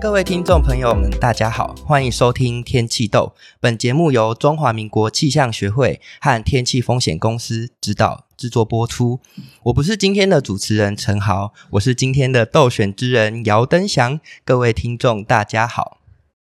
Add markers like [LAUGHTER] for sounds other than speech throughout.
各位听众朋友们，大家好，欢迎收听《天气斗》。本节目由中华民国气象学会和天气风险公司指导制作播出。我不是今天的主持人陈豪，我是今天的斗选之人姚登祥。各位听众，大家好。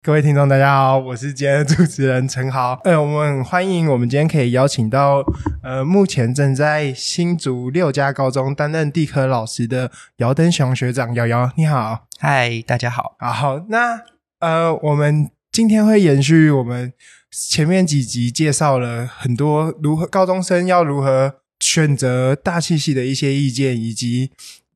各位听众，大家好，我是今天的主持人陈豪。[LAUGHS] 呃，我们欢迎我们今天可以邀请到呃，目前正在新竹六家高中担任地科老师的姚登雄学长。姚姚，你好，嗨，大家好。好，那呃，我们今天会延续我们前面几集介绍了很多如何高中生要如何选择大气系的一些意见，以及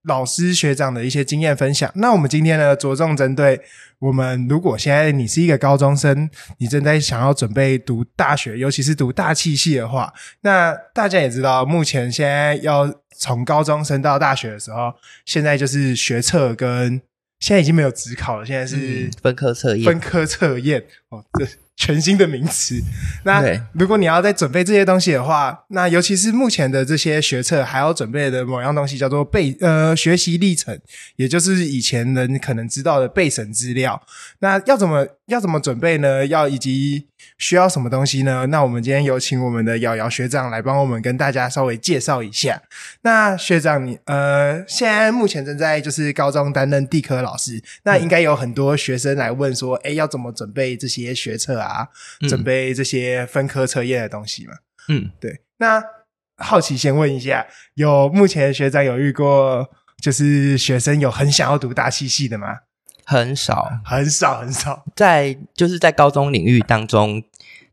老师学长的一些经验分享。那我们今天呢，着重针对。我们如果现在你是一个高中生，你正在想要准备读大学，尤其是读大气系的话，那大家也知道，目前现在要从高中升到大学的时候，现在就是学测跟现在已经没有职考了，现在是、嗯、分科测验，分科测验哦，这。全新的名词。[LAUGHS] 那如果你要再准备这些东西的话，那尤其是目前的这些学测，还要准备的某样东西叫做备呃学习历程，也就是以前人可能知道的备审资料。那要怎么要怎么准备呢？要以及需要什么东西呢？那我们今天有请我们的瑶瑶学长来帮我们跟大家稍微介绍一下。那学长你呃现在目前正在就是高中担任地科老师，那应该有很多学生来问说，哎、欸，要怎么准备这些学测啊？啊，准备这些分科测验的东西嘛？嗯，对。那好奇先问一下，有目前学长有遇过，就是学生有很想要读大气系的吗？很少，很少，很少。在就是在高中领域当中，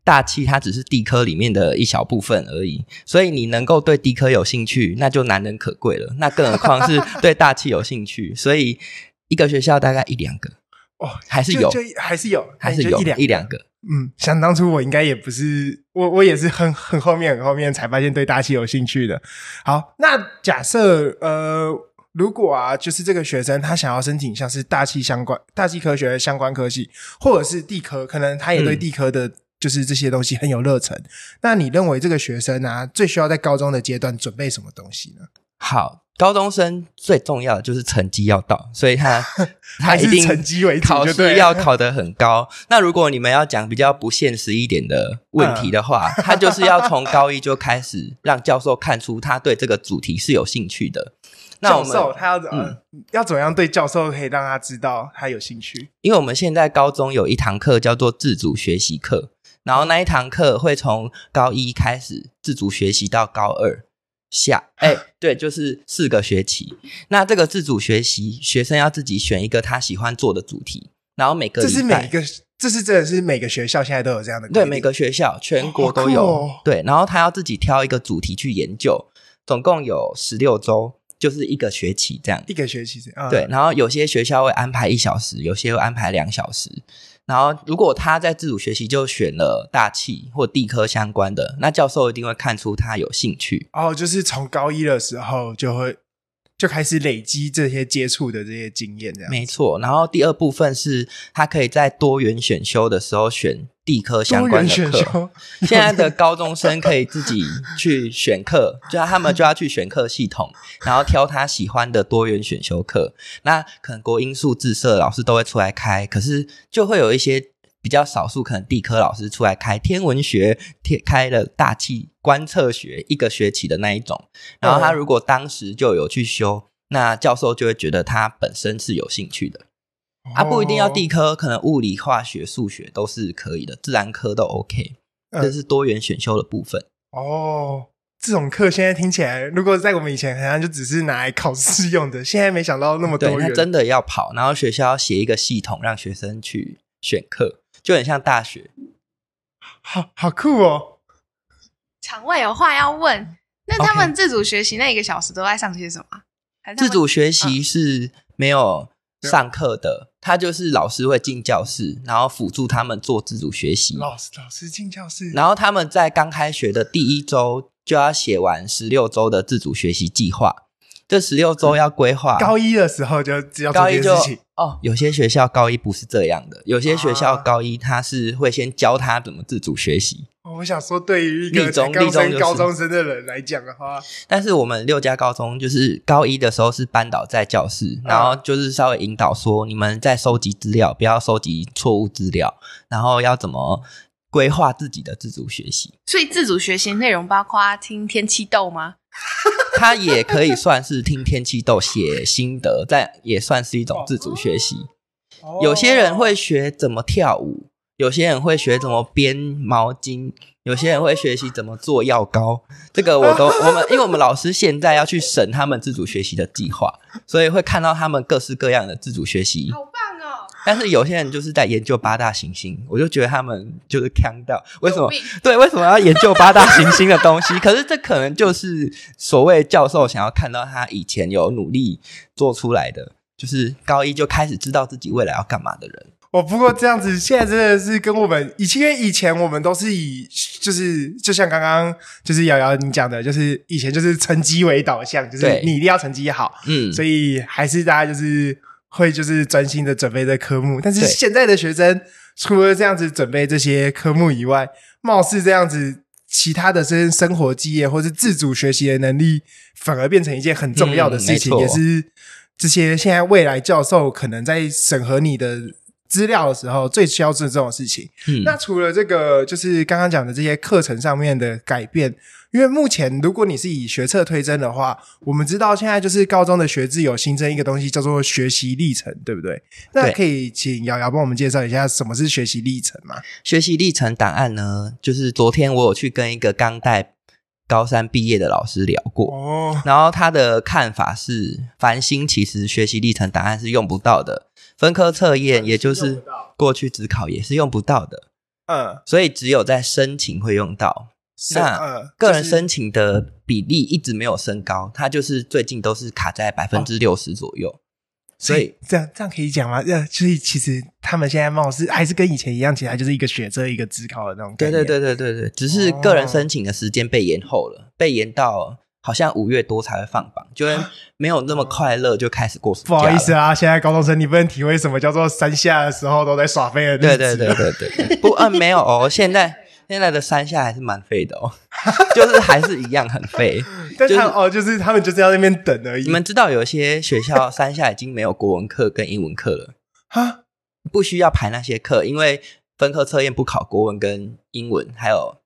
大气它只是地科里面的一小部分而已。所以你能够对地科有兴趣，那就难能可贵了。那更何况是对大气有兴趣，所以一个学校大概一两个哦，还是有，就就还是有，还是有一两一两个。嗯，想当初我应该也不是我，我也是很很后面很后面才发现对大气有兴趣的。好，那假设呃，如果啊，就是这个学生他想要申请像是大气相关、大气科学相关科系，或者是地科，可能他也对地科的，就是这些东西很有热忱。嗯。那你认为这个学生啊，最需要在高中的阶段准备什么东西呢？好。高中生最重要的就是成绩要到，所以他 [LAUGHS] 他一定成绩为考试要考得很高。那如果你们要讲比较不现实一点的问题的话，嗯、[LAUGHS] 他就是要从高一就开始让教授看出他对这个主题是有兴趣的。那我们他要怎么、嗯、要怎么样对教授可以让他知道他有兴趣？因为我们现在高中有一堂课叫做自主学习课，然后那一堂课会从高一开始自主学习到高二。下哎、欸，对，就是四个学期。那这个自主学习，学生要自己选一个他喜欢做的主题，然后每个，这是每个，这是真的是每个学校现在都有这样的。对，每个学校全国都有。哦哦、对，然后他要自己挑一个主题去研究，总共有十六周，就是一个学期这样。一个学期这样。对，然后有些学校会安排一小时，有些会安排两小时。然后，如果他在自主学习就选了大气或地科相关的，那教授一定会看出他有兴趣。哦，就是从高一的时候就会就开始累积这些接触的这些经验，这样。没错。然后第二部分是他可以在多元选修的时候选地科相关的课。现在的高中生可以自己去选课，[LAUGHS] 就他们就要去选课系统，然后挑他喜欢的多元选修课。那可能国英数自社老师都会出来开，可是就会有一些比较少数，可能地科老师出来开天文学，天开了大气观测学一个学期的那一种。然后他如果当时就有去修，那教授就会觉得他本身是有兴趣的。他、啊、不一定要地科，可能物理、化学、数学都是可以的，自然科都 OK。这是多元选修的部分。嗯、哦，这种课现在听起来，如果在我们以前好像就只是拿来考试用的，现在没想到那么多元。对，他真的要跑，然后学校要写一个系统，让学生去选课，就很像大学。好好酷哦！场外有话要问，那他们自主学习那一个小时都在上些什么？Okay. 自主学习是没有上课的。他就是老师会进教室，然后辅助他们做自主学习。老师老师进教室，然后他们在刚开学的第一周就要写完十六周的自主学习计划。这十六周要规划。高一的时候就只要做这件事情哦。有些学校高一不是这样的，有些学校高一他是会先教他怎么自主学习。我想说，对于一个刚升高中生的人来讲的话，但是我们六家高中就是高一的时候是班导在教室，然后就是稍微引导说，你们在收集资料，不要收集错误资料，然后要怎么规划自己的自主学习。所以自主学习内容包括听天气豆吗？[LAUGHS] 它也可以算是听天气豆写心得，但也算是一种自主学习。有些人会学怎么跳舞。有些人会学怎么编毛巾，有些人会学习怎么做药膏。这个我都 [LAUGHS] 我们，因为我们老师现在要去审他们自主学习的计划，所以会看到他们各式各样的自主学习。但是有些人就是在研究八大行星，我就觉得他们就是锵到。为什么？对，为什么要研究八大行星的东西？[LAUGHS] 可是这可能就是所谓教授想要看到他以前有努力做出来的，就是高一就开始知道自己未来要干嘛的人。哦，不过这样子，现在真的是跟我们以前，因为以前我们都是以，就是就像刚刚就是瑶瑶你讲的，就是以前就是成绩为导向，就是你一定要成绩好，嗯，所以还是大家就是会就是专心的准备这科目。但是现在的学生除了这样子准备这些科目以外，貌似这样子其他的生生活经验或是自主学习的能力，反而变成一件很重要的事情，嗯，也是这些现在未来教授可能在审核你的。资料的时候最需要做这种事情。嗯，那除了这个，就是刚刚讲的这些课程上面的改变，因为目前如果你是以学测推甄的话，我们知道现在就是高中的学制有新增一个东西叫做学习历程，对不对？那可以请瑶瑶帮我们介绍一下什么是学习历程吗？学习历程档案呢，就是昨天我有去跟一个刚带高三毕业的老师聊过，哦，然后他的看法是，繁星其实学习历程档案是用不到的。分科测验，也就是过去只考也是用不到的，嗯，所以只有在申请会用到。那个人申请的比例一直没有升高，它就是最近都是卡在百分之六十左右。所以这样这样可以讲吗？呃，所以其实他们现在貌似还是跟以前一样，其实就是一个学测一个指考的那种。对对对对对对，只是个人申请的时间被延后了，被延到。好像五月多才会放榜，就会没有那么快乐就开始过暑假。不好意思啊，现在高中生你不能体会什么叫做三下的时候都在耍废的。对对对对对，不，嗯，[LAUGHS] 没有哦，现在现在的三下还是蛮废的哦，[LAUGHS] 就是还是一样很废。但是哦，就是他们就是要在那边等而已。你们知道有些学校三下已经没有国文课跟英文课了哈，不需要排那些课，因为分科测验不考国文跟英文，还有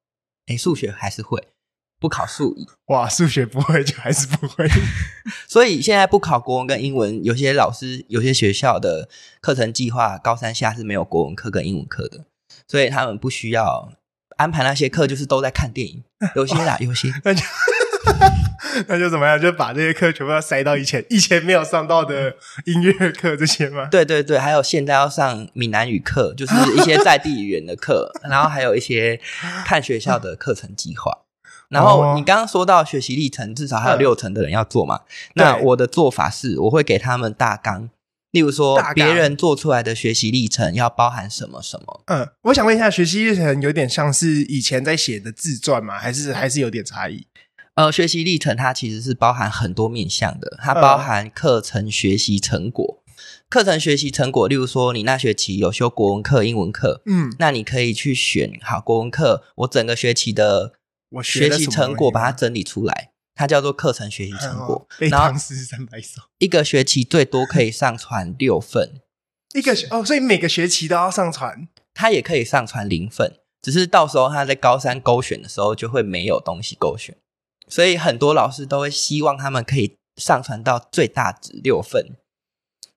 诶数学还是会。不考数乙，哇，数学不会就还是不会，[LAUGHS] 所以现在不考国文跟英文，有些老师、有些学校的课程计划，高三下是没有国文课跟英文课的，所以他们不需要安排那些课，就是都在看电影。[LAUGHS] 有些啦，有些，[LAUGHS] 那就那就怎么样？就把这些课全部要塞到以前以前没有上到的音乐课这些吗？对对对，还有现在要上闽南语课，就是一些在地语言的课，然后还有一些看学校的课程计划。然后你刚刚说到学习历程，至少还有六成的人要做嘛？嗯、那我的做法是，我会给他们大纲，例如说别人做出来的学习历程要包含什么什么。嗯，我想问一下，学习历程有点像是以前在写的自传吗？还是还是有点差异？呃，学习历程它其实是包含很多面向的，它包含课程学习成果，嗯、课程学习成果，例如说你那学期有修国文课、英文课，嗯，那你可以去选好国文课，我整个学期的。我学习成果把它整理出来，它叫做课程学习成果。然后一个学期最多可以上传六份，一个学哦，所以每个学期都要上传。它也可以上传零份，只是到时候他在高三勾选的时候就会没有东西勾选，所以很多老师都会希望他们可以上传到最大值六份，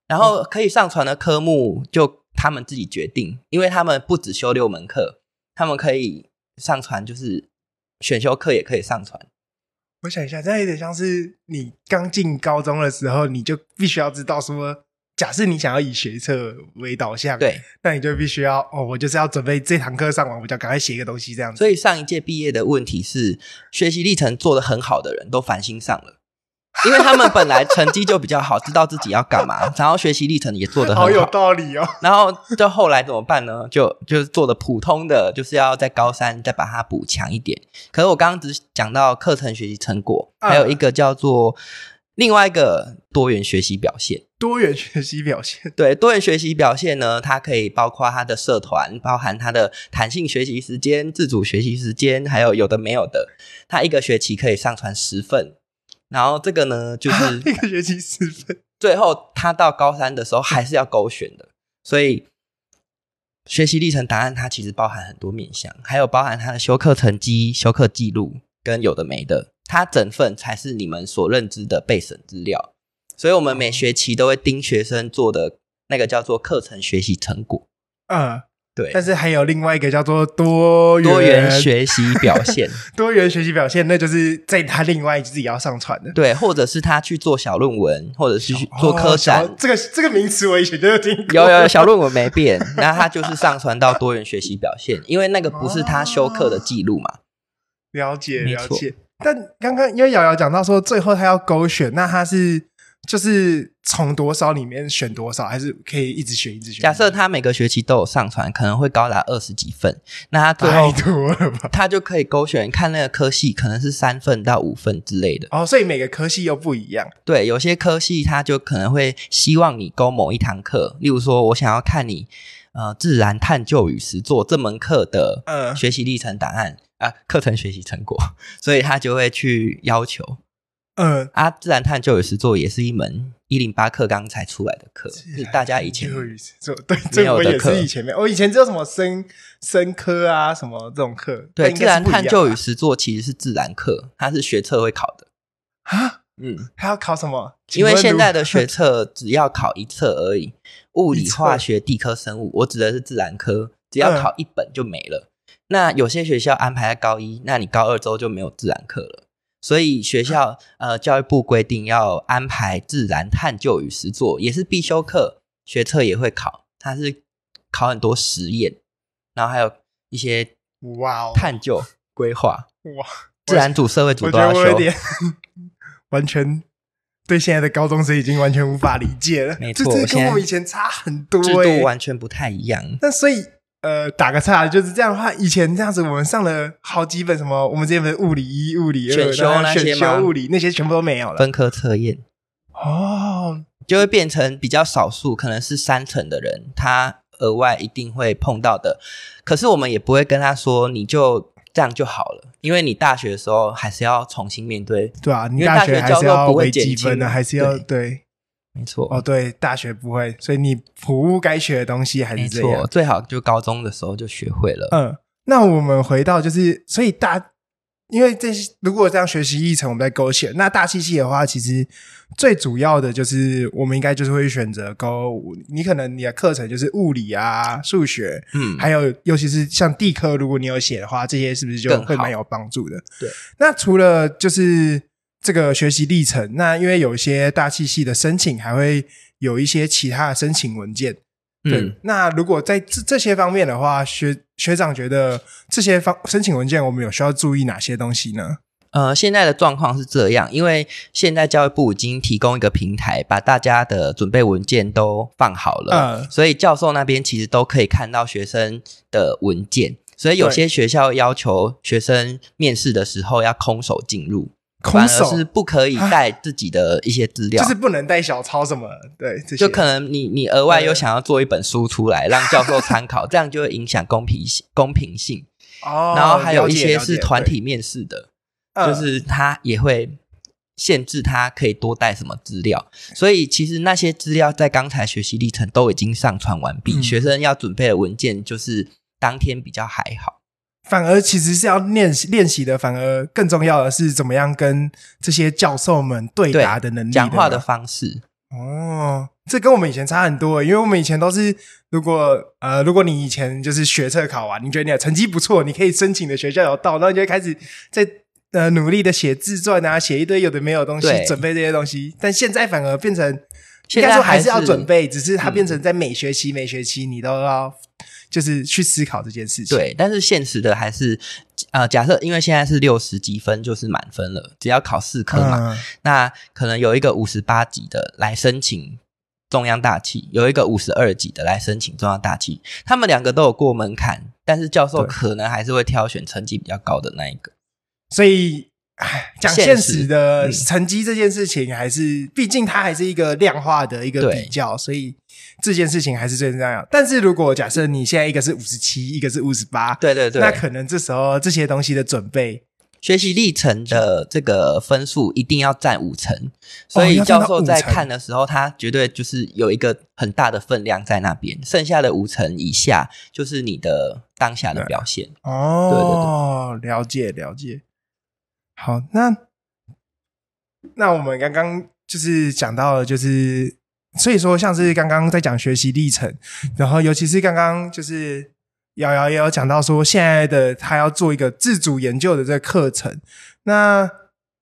然后可以上传的科目就他们自己决定，因为他们不只修六门课，他们可以上传就是。选修课也可以上传。我想一下，这有点像是你刚进高中的时候，你就必须要知道说，假设你想要以学测为导向，对，那你就必须要哦，我就是要准备这堂课上完，我就赶快写一个东西这样子。所以上一届毕业的问题是，学习历程做得很好的人都繁星上了。因为他们本来成绩就比较好，知道自己要干嘛，然后学习历程也做得很好，好有道理哦。然后就后来怎么办呢？就就是做的普通的，就是要在高三再把它补强一点。可是我刚刚只讲到课程学习成果，还有一个叫做另外一个多元学习表现，多元学习表现，[LAUGHS] 对，多元学习表现呢，它可以包括它的社团，包含它的弹性学习时间、自主学习时间，还有有的没有的。它一个学期可以上传十份，然后这个呢，[LAUGHS] 就是、啊、一个学期十分，最后他到高三的时候还是要勾选的。所以学习历程档案它其实包含很多面向，还有包含他的修课成绩、修课记录跟有的没的。它整份才是你们所认知的备审资料，所以我们每学期都会盯学生做的那个叫做课程学习成果。嗯，对。但是还有另外一个叫做多元多元学习表现，[LAUGHS] 多元学习表现，那就是在他另外自己要上传的。对，或者是他去做小论文，或者是去做科展。哦、这个这个名词我以前就有听过。有有小论文没变，[LAUGHS] 那他就是上传到多元学习表现，因为那个不是他修课的记录嘛。了解，了解。但刚刚因为瑶瑶讲到说，最后他要勾选，那他是就是从多少里面选多少，还是可以一直选一直选？假设他每个学期都有上传，可能会高达二十几份，那他最后太多了吧？[LAUGHS] 他就可以勾选看那个科系，可能是三份到五份之类的。哦，所以每个科系又不一样。对，有些科系他就可能会希望你勾某一堂课，例如说我想要看你呃自然探究与实作这门课的呃学习历程档案。嗯啊，课程学习成果，所以他就会去要求。嗯，啊，自然探究与实作也是一门一零八课刚才出来的课，是大家以前没有的课。对，这我也是以前没有。我以前只有什么生生科啊，什么这种课。对，自然探究与实作其实是自然课，它是学测会考的。啊，嗯，还要考什么？因为现在的 [LAUGHS] 学测只要考一册而已，物理、化学、地科、生物，我指的是自然科，只要考一本就没了。嗯那有些学校安排在高一，那你高二之后就没有自然课了。所以学校 [LAUGHS] 呃，教育部规定要安排自然探究与实作，也是必修课，学测也会考。它是考很多实验，然后还有一些哇探究规划哇，自然组、社会组都要修。[LAUGHS] 完全对现在的高中生已经完全无法理解了，没错，跟我们以前差很多，制度完全不太一样。那所以。呃，打个岔，就是这样的话，以前这样子，我们上了好几本什么，我们这边物理一、物理二、选修那些选修物理那些全部都没有了，分科测验。哦，就会变成比较少数，可能是三成的人，他额外一定会碰到的。可是我们也不会跟他说，你就这样就好了，因为你大学的时候还是要重新面对，对啊，你大学教授不会减分的，还是要对。对没错哦，对，大学不会，所以你普物该学的东西还是这样。没错，最好就高中的时候就学会了。嗯，那我们回到就是，所以大，因为这些如果这样学习历程我们在勾选，那大气系的话，其实最主要的就是我们应该就是会选择勾，你可能你的课程就是物理啊、数学，嗯，还有尤其是像地科，如果你有写的话，这些是不是就会蛮有帮助的？对。那除了就是。这个学习历程，那因为有一些大气系的申请，还会有一些其他的申请文件。对，嗯、那如果在这这些方面的话，学学长觉得这些方申请文件，我们有需要注意哪些东西呢？呃，现在的状况是这样，因为现在教育部已经提供一个平台，把大家的准备文件都放好了，嗯、所以教授那边其实都可以看到学生的文件。所以有些学校要求学生面试的时候要空手进入。反而是不可以带自己的一些资料，就是不能带小抄什么。对，就可能你你额外又想要做一本书出来让教授参考，这样就会影响公平性 [LAUGHS] 公平性。哦，然后还有一些是团体面试的，就是他也会限制他可以多带什么资料。所以其实那些资料在刚才学习历程都已经上传完毕，学生要准备的文件就是当天比较还好。反而其实是要练习练习的，反而更重要的是怎么样跟这些教授们对答的能力，讲话的方式。哦，这跟我们以前差很多，因为我们以前都是，如果呃，如果你以前就是学测考完，你觉得你的成绩不错，你可以申请的学校有到，然后你就开始在呃努力的写自传啊，写一堆有的没有的东西，对准备这些东西。但现在反而变成，应该说还是要准备，只是它变成在每学期、嗯、每学期你都要。就是去思考这件事情，对，但是现实的还是，呃，假设因为现在是六十几分就是满分了，只要考四科嘛，嗯、那可能有一个五十八级的来申请中央大气，有一个五十二级的来申请中央大气，他们两个都有过门槛，但是教授可能还是会挑选成绩比较高的那一个，所以讲现实的成绩这件事情，还是毕竟它还是一个量化的一个比较，所以这件事情还是最重要。但是如果假设你现在一个是五十七，一个是五十八，对对对，那可能这时候这些东西的准备。学习历程的这个分数一定要占五成，所以教授在看的时候，他绝对就是有一个很大的分量在那边，剩下的五成以下就是你的当下的表现。哦，对对对，了解了解。好，那那我们刚刚就是讲到了，就是所以说像是刚刚在讲学习历程，然后尤其是刚刚就是。瑶瑶也有讲到说，现在的他要做一个自主研究的这个课程。那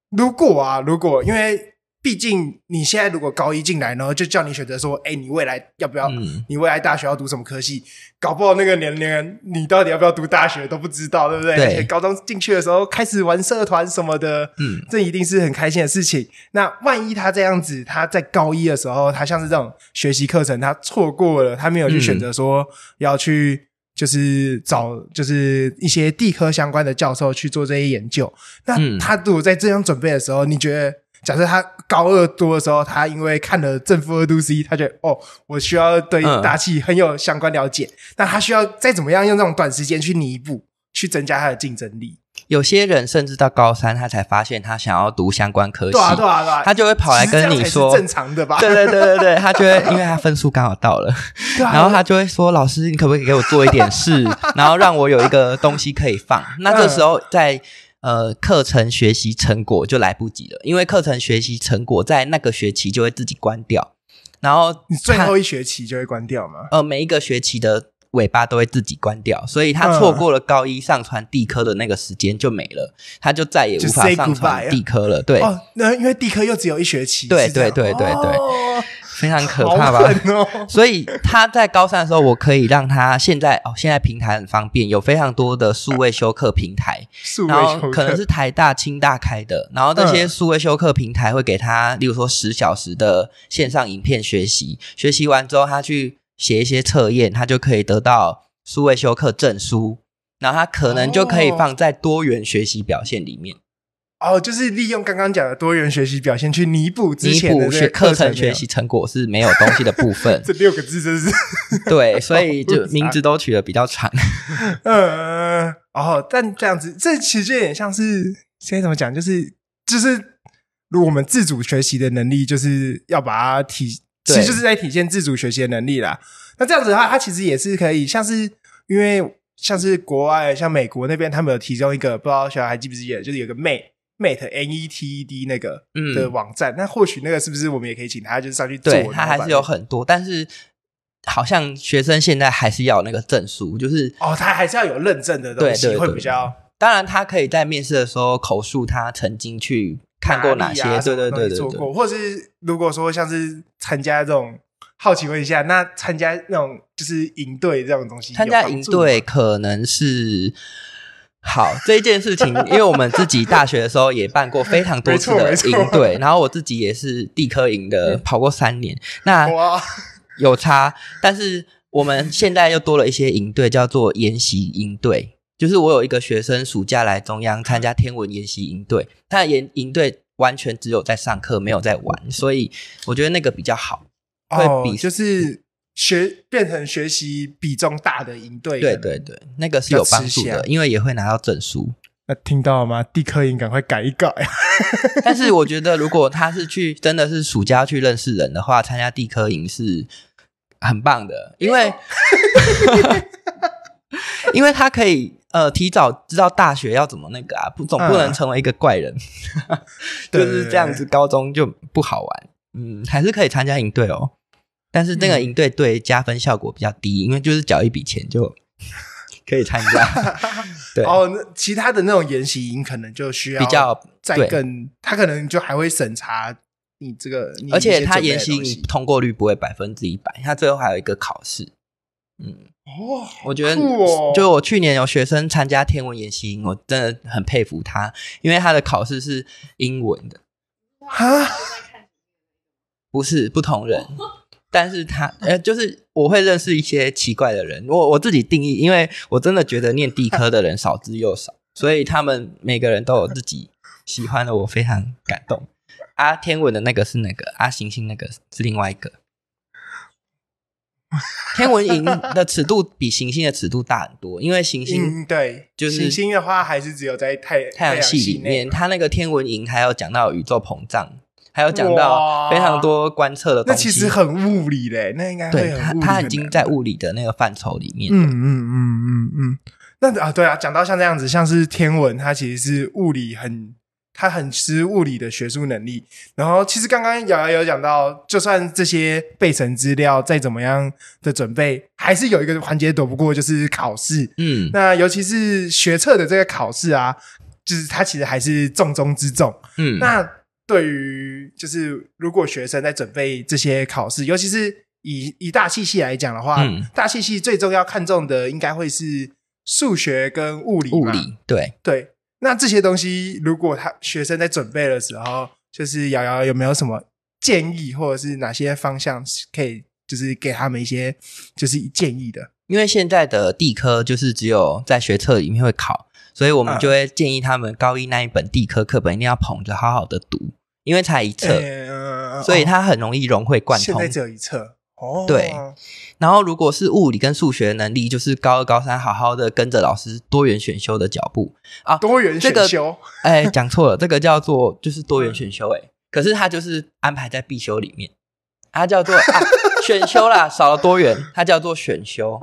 如果啊，如果因为毕竟你现在如果高一进来呢，就叫你选择说，哎，你未来要不要？嗯、你未来大学要读什么科系？搞不好那个年龄，你到底要不要读大学都不知道，对不对？对。高中进去的时候开始玩社团什么的，嗯，这一定是很开心的事情。那万一他这样子，他在高一的时候，他像是这种学习课程，他错过了，他没有去选择说要去。就是找就是一些地科相关的教授去做这些研究。那他如果在这样准备的时候，你觉得，假设他高二多的时候，他因为看了正负二度 C，他觉得哦，我需要对大气很有相关了解。那他需要再怎么样用这种短时间去弥补，去增加他的竞争力？有些人甚至到高三，他才发现他想要读相关科系，对啊对啊对啊，他就会跑来跟你说，正常的吧？对对对对对，他就会因为他分数刚好到了，[LAUGHS] 然后他就会说：“老师，你可不可以给我做一点事，[LAUGHS] 然后让我有一个东西可以放？”那这时候在呃课程学习成果就来不及了，因为课程学习成果在那个学期就会自己关掉，然后你最后一学期就会关掉吗？呃，每一个学期的。尾巴都会自己关掉，所以他错过了高一上传地科的那个时间就没了，他就再也无法上传地科了。对，哦，那因为地科又只有一学期，对对对对对，哦、非常可怕吧？哦、所以他在高三的时候，我可以让他现在哦，现在平台很方便，有非常多的数位修课平台，然后可能是台大、清大开的，然后这些数位修课平台会给他，例如说十小时的线上影片学习，学习完之后他去。写一些测验，他就可以得到数位修课证书，然后他可能就可以放在多元学习表现里面。哦，就是利用刚刚讲的多元学习表现去弥补之前的学课程学习成果是没有东西的部分。[LAUGHS] 这六个字真是 [LAUGHS] 对，[LAUGHS] 所以就名字都取得比较长。嗯，哦，但这样子，这其实有点像是现在怎么讲，就是就是，如果我们自主学习的能力，就是要把它体。其实就是在体现自主学习的能力啦。那这样子的话，它其实也是可以，像是因为像是国外，像美国那边，他们有提供一个不知道小孩还记不记得，就是有个 Mate Mate N E T E D 那个的网站。那、嗯、或许那个是不是我们也可以请他就是上去做？对，他还是有很多，但是好像学生现在还是要有那个证书，就是哦，他还是要有认证的东西，会比较。当然，他可以在面试的时候口述他曾经去。看过哪些？对对对对，做过，或者是如果说像是参加这种，好奇问一下，那参加那种就是营队这种东西，参加营队可能是好这一件事情，[LAUGHS] 因为我们自己大学的时候也办过非常多次的营队，然后我自己也是地科营的，跑过三年，那有差，但是我们现在又多了一些营队，叫做研习营队。就是我有一个学生暑假来中央参加天文研习营队，他的研营队完全只有在上课，没有在玩，所以我觉得那个比较好，会比、哦、就是学变成学习比重大的营队。对对对，那个是有帮助的，因为也会拿到证书。那听到了吗？地科营赶快改一改。[LAUGHS] 但是我觉得，如果他是去真的是暑假去认识人的话，参加地科营是很棒的，因为 [LAUGHS] 因为他可以。呃，提早知道大学要怎么那个啊，不总不能成为一个怪人，嗯、[LAUGHS] 就是这样子，高中就不好玩。嗯，还是可以参加营队哦，但是那个营队对加分效果比较低，嗯、因为就是缴一笔钱就 [LAUGHS] 可以参加。[LAUGHS] 对哦，那其他的那种研习营可能就需要比较再更，他可能就还会审查你这个，而且他研习营通过率不会百分之一百，他最后还有一个考试。嗯。哦，我觉得，就我去年有学生参加天文研习营，我真的很佩服他，因为他的考试是英文的。哈，不是不同人，[LAUGHS] 但是他呃，就是我会认识一些奇怪的人。我我自己定义，因为我真的觉得念地科的人少之又少，[LAUGHS] 所以他们每个人都有自己喜欢的，我非常感动。啊，天文的那个是那个，啊，行星那个是另外一个。[LAUGHS] 天文营的尺度比行星的尺度大很多，因为行星、嗯、对，就是行星的话还是只有在太太阳系里面。它那个天文营还有讲到宇宙膨胀，还有讲到非常多观测的东西。那其实很物理嘞，那应该对它它已经在物理的那个范畴里面。嗯嗯嗯嗯嗯。那啊，对啊，讲到像这样子，像是天文，它其实是物理很。它很吃物理的学术能力，然后其实刚刚瑶瑶有讲到，就算这些备审资料再怎么样的准备，还是有一个环节躲不过，就是考试。嗯，那尤其是学测的这个考试啊，就是它其实还是重中之重。嗯，那对于就是如果学生在准备这些考试，尤其是以以大气系来讲的话，嗯，大气系最重要看重的应该会是数学跟物理。物理，对对。那这些东西，如果他学生在准备的时候，就是瑶瑶有没有什么建议，或者是哪些方向可以，就是给他们一些就是建议的？因为现在的地科就是只有在学测里面会考，所以我们就会建议他们高一那一本地科课本一定要捧着好好的读，因为才一册，欸、所以它很容易融会贯通。现在只有一册。哦，对，然后如果是物理跟数学能力，就是高二、高三好好的跟着老师多元选修的脚步啊。多元选修，哎、这个，讲错了，[LAUGHS] 这个叫做就是多元选修，哎，可是它就是安排在必修里面，它叫做、啊、选修啦，少了多元，它叫做选修。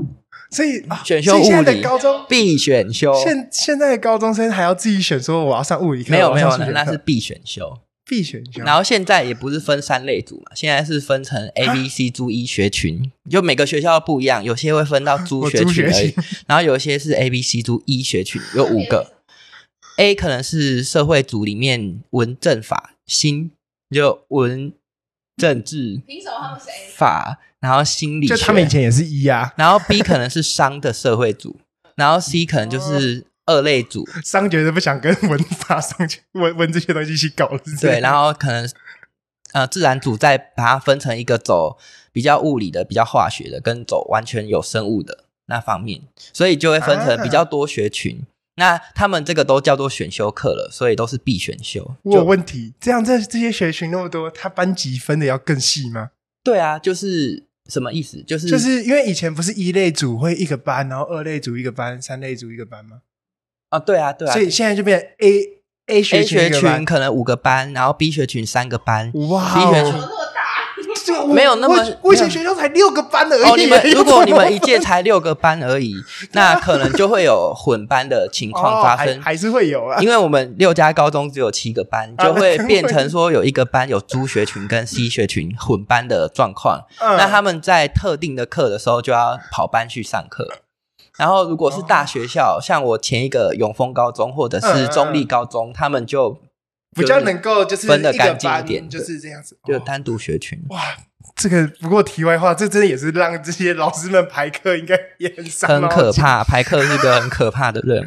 所以选修物理高中必选修，现现在的高中生还要自己选，说我要上物理课，没有没有，那是必选修。必选修，然后现在也不是分三类组嘛，现在是分成 A、B、C 租一学群，就每个学校不一样，有些会分到租学群 [LAUGHS] 而已，然后有些是 A、B、C 租一学群，有五个。A 可能是社会组里面文政法新，就文政治，凭什么他们是 A 法，然后心理学，就他们以前也是一啊。然后 B [LAUGHS] 可能是商的社会组，然后 C 可能就是。二类组商觉得不想跟文法商去文文这些东西一起搞，对，然后可能呃自然组再把它分成一个走比较物理的、比较化学的，跟走完全有生物的那方面，所以就会分成比较多学群。啊、那他们这个都叫做选修课了，所以都是必选修。我有问题，这样这这些学群那么多，他班级分的要更细吗？对啊，就是什么意思？就是就是因为以前不是一类组会一个班，然后二类组一个班，三类组一个班吗？啊，对啊，对啊，所以现在就变 A A 学群，A 学群可能五个班，然后 B 学群三个班，哇，B 学群没有那么，我以前学校才六个班而已。哦，你们 [LAUGHS] 如果你们一届才六个班而已，[LAUGHS] 那可能就会有混班的情况发生，哦、还，还是会有啊。因为我们六家高中只有七个班，[LAUGHS] 就会变成说有一个班有朱学群跟 C 学群混班的状况，嗯、那他们在特定的课的时候就要跑班去上课。然后，如果是大学校，哦、像我前一个永丰高中或者是中立高中，嗯、他们就比较能够就是分的干净一点，就是这样子，就单独学群。哇，这个不过题外话，这真的也是让这些老师们排课应该也很伤，很可怕，排课是个很可怕的任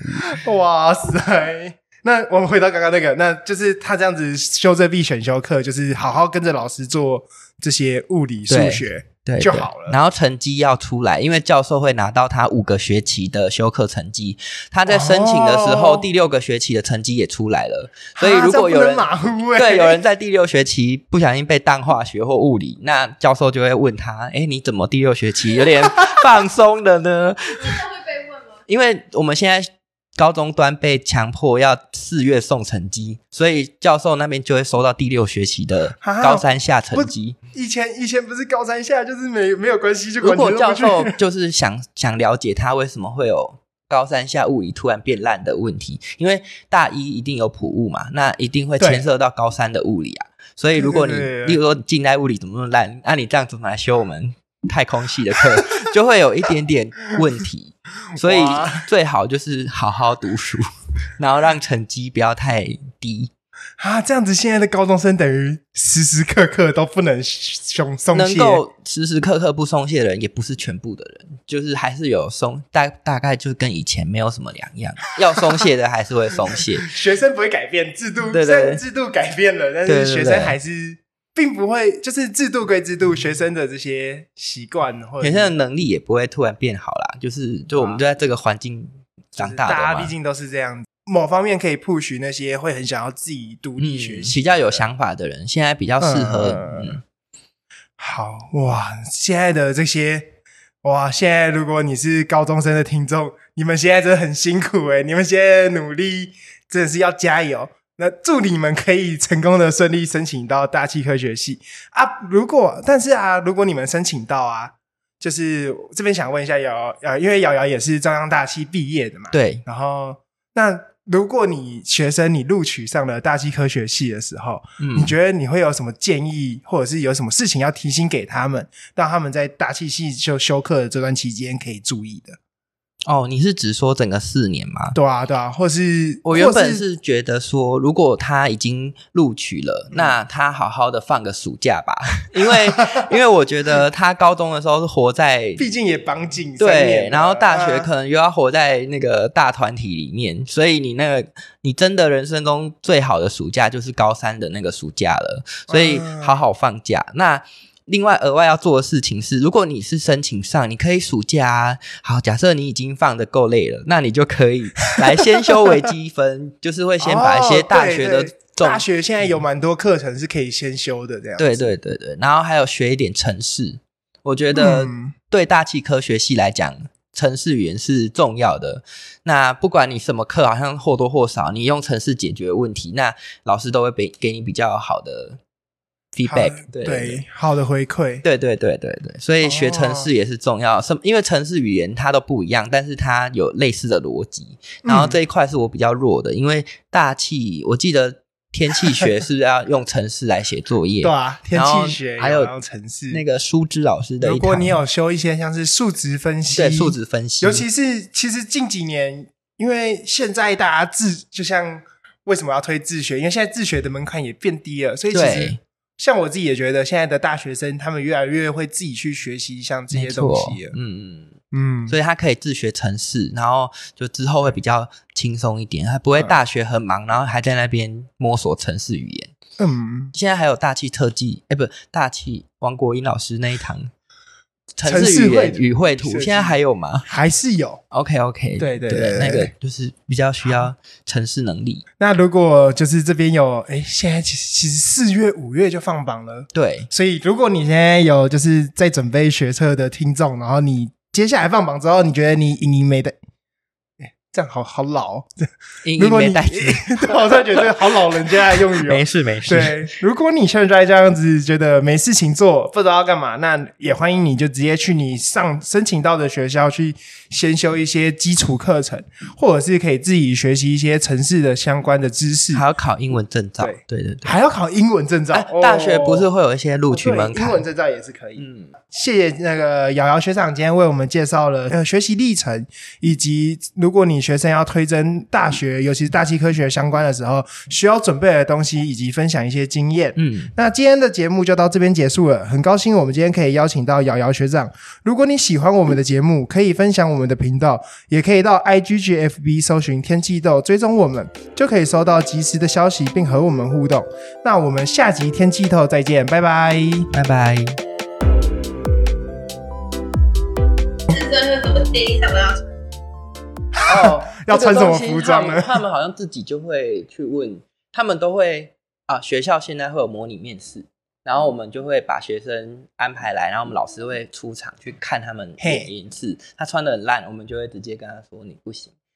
务。[LAUGHS] 哇塞！那我们回到刚刚那个，那就是他这样子修这必选修课，就是好好跟着老师做这些物理、数学。对就好了，然后成绩要出来，因为教授会拿到他五个学期的修课成绩，他在申请的时候，哦、第六个学期的成绩也出来了。所以如果有人马虎、欸、对有人在第六学期不小心被当化学或物理，那教授就会问他：哎，你怎么第六学期有点放松了呢？[LAUGHS] 真的会被问吗？因为我们现在。高中端被强迫要四月送成绩，所以教授那边就会收到第六学期的高三下成绩。以前以前不是高三下，就是没没有关系。就如果教授就是想想了解他为什么会有高三下物理突然变烂的问题，因为大一一定有普物嘛，那一定会牵涉到高三的物理啊。所以如果你例如说近代物理怎么那么烂，那你这样怎么来修我们太空系的课，[LAUGHS] 就会有一点点问题。[LAUGHS] 所以最好就是好好读书，[LAUGHS] 然后让成绩不要太低啊！这样子，现在的高中生等于时时刻刻都不能松松懈。能够时时刻刻不松懈的人，也不是全部的人，就是还是有松大大概就跟以前没有什么两样。要松懈的还是会松懈。学生不会改变制度，对对，制度改变了，但是学生还是。并不会，就是制度归制度，学生的这些习惯或者学生的能力也不会突然变好啦。就是，就我们就在这个环境长大的嘛，大家毕竟都是这样。某方面可以 push 那些会很想要自己独立学习、嗯、比较有想法的人，现在比较适合。嗯，嗯好哇，现在的这些哇，现在如果你是高中生的听众，你们现在真的很辛苦诶，你们现在努力真的是要加油。那祝你们可以成功的顺利申请到大气科学系啊！如果但是啊，如果你们申请到啊，就是这边想问一下瑶瑶，因为瑶瑶也是中央大气毕业的嘛，对。然后那如果你学生你录取上了大气科学系的时候，嗯，你觉得你会有什么建议，或者是有什么事情要提醒给他们，让他们在大气系就修课的这段期间可以注意的？哦，你是指说整个四年吗？对啊，对啊，或是我原本是觉得说，如果他已经录取了，嗯、那他好好的放个暑假吧，因为因为我觉得他高中的时候是活在，[LAUGHS] 毕竟也绑紧对，然后大学可能又要活在那个大团体里面，啊、所以你那个你真的人生中最好的暑假就是高三的那个暑假了，所以好好放假。啊、那。另外额外要做的事情是，如果你是申请上，你可以暑假啊。好，假设你已经放的够累了，那你就可以来先修微积分，就是会先把一些大学的、哦、大学现在有蛮多课程是可以先修的，这样。对对对对，然后还有学一点程式，我觉得对大气科学系来讲，程式语言是重要的。那不管你什么课，好像或多或少你用程式解决问题，那老师都会给给你比较好的。Feedback 对，对好的回馈，对对对对对，所以学城市也是重要。什、哦、因为城市语言它都不一样，但是它有类似的逻辑。然后这一块是我比较弱的，嗯、因为大气，我记得天气学是不是要用城市来写作业？对啊，天气学还有城市。那个舒之老师的，如果你有修一些像是数值分析，对数值分析，尤其是其实近几年，因为现在大家自就像为什么要推自学？因为现在自学的门槛也变低了，所以其实。像我自己也觉得，现在的大学生他们越来越会自己去学习像这些东西，嗯嗯嗯，所以他可以自学城市，然后就之后会比较轻松一点，他不会大学很忙，然后还在那边摸索城市语言。嗯，现在还有大气特技，哎，不，大气王国英老师那一堂。程式语言与绘图现在还有吗？还是有？OK OK，对对对，对，那个就是比较需要城市能力。那如果就是这边有，哎，现在其实其实四月五月就放榜了，对。所以如果你现在有就是在准备学车的听众，然后你接下来放榜之后，你觉得你你没的？这样好好老，哦，如果你，[LAUGHS] 对，我突然觉得好老人家的用语哦。没事没事。对，如果你现在这样子觉得没事情做，不知道要干嘛，那也欢迎你就直接去你上申请到的学校去先修一些基础课程，或者是可以自己学习一些城市的相关的知识，还要考英文证照。对对对，还要考英文证照。大学不是会有一些录取门槛？英文证照也是可以。嗯，谢谢那个瑶瑶学长今天为我们介绍了呃学习历程，以及如果你学生要推甄大学，尤其是大气科学相关的时候，需要准备的东西，以及分享一些经验。嗯，那今天的节目就到这边结束了。很高兴我们今天可以邀请到瑶瑶学长。如果你喜欢我们的节目，可以分享我们的频道，也可以到 IGGFB 搜寻天气豆，追踪我们，就可以收到及时的消息，并和我们互动。那我们下集天气透再见，拜拜，拜拜。是真的，怎么第一想到？[LAUGHS] 哦，要穿什么服装呢？他们好像自己就会去问，他们都会啊。学校现在会有模拟面试，然后我们就会把学生安排来，然后我们老师会出场去看他们演一次。他穿的很烂，我们就会直接跟他说：“你不行。”